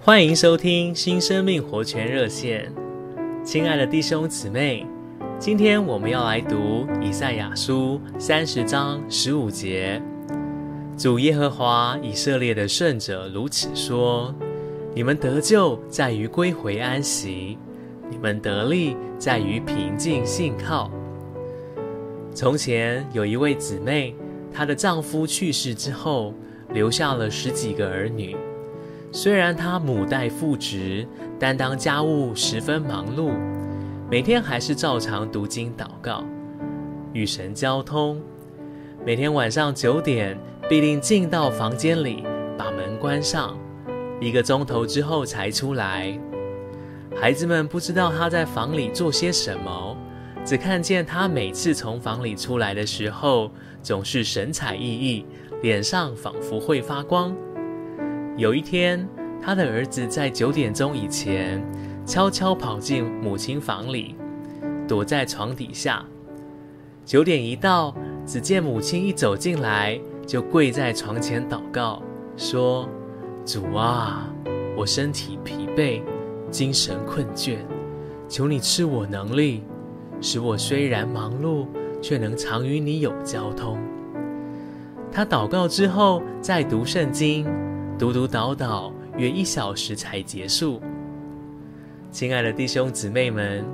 欢迎收听新生命活泉热线，亲爱的弟兄姊妹，今天我们要来读以赛亚书三十章十五节。主耶和华以色列的圣者如此说：你们得救在于归回安息，你们得力在于平静信靠。从前有一位姊妹，她的丈夫去世之后，留下了十几个儿女。虽然她母带父职，担当家务，十分忙碌，每天还是照常读经祷告，与神交通。每天晚上九点，必定进到房间里，把门关上，一个钟头之后才出来。孩子们不知道他在房里做些什么。只看见他每次从房里出来的时候，总是神采奕奕，脸上仿佛会发光。有一天，他的儿子在九点钟以前悄悄跑进母亲房里，躲在床底下。九点一到，只见母亲一走进来，就跪在床前祷告，说：“主啊，我身体疲惫，精神困倦，求你赐我能力。”使我虽然忙碌，却能常与你有交通。他祷告之后，再读圣经，读读祷祷，约一小时才结束。亲爱的弟兄姊妹们，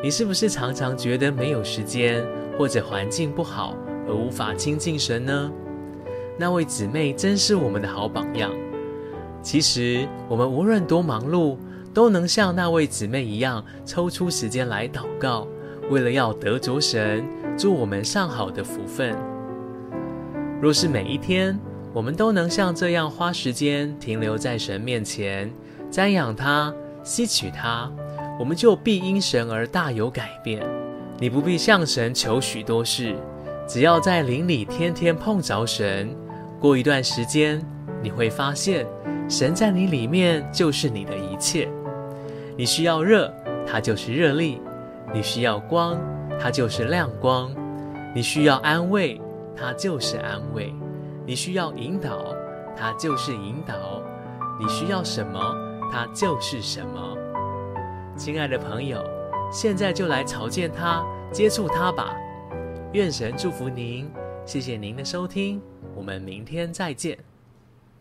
你是不是常常觉得没有时间，或者环境不好而无法亲近神呢？那位姊妹真是我们的好榜样。其实，我们无论多忙碌，都能像那位姊妹一样，抽出时间来祷告。为了要得着神，祝我们上好的福分。若是每一天我们都能像这样花时间停留在神面前，瞻仰他、吸取他，我们就必因神而大有改变。你不必向神求许多事，只要在灵里天天碰着神，过一段时间，你会发现神在你里面就是你的一切。你需要热，他就是热力。你需要光，它就是亮光；你需要安慰，它就是安慰；你需要引导，它就是引导；你需要什么，它就是什么。亲爱的朋友，现在就来朝见他，接触他吧。愿神祝福您，谢谢您的收听，我们明天再见。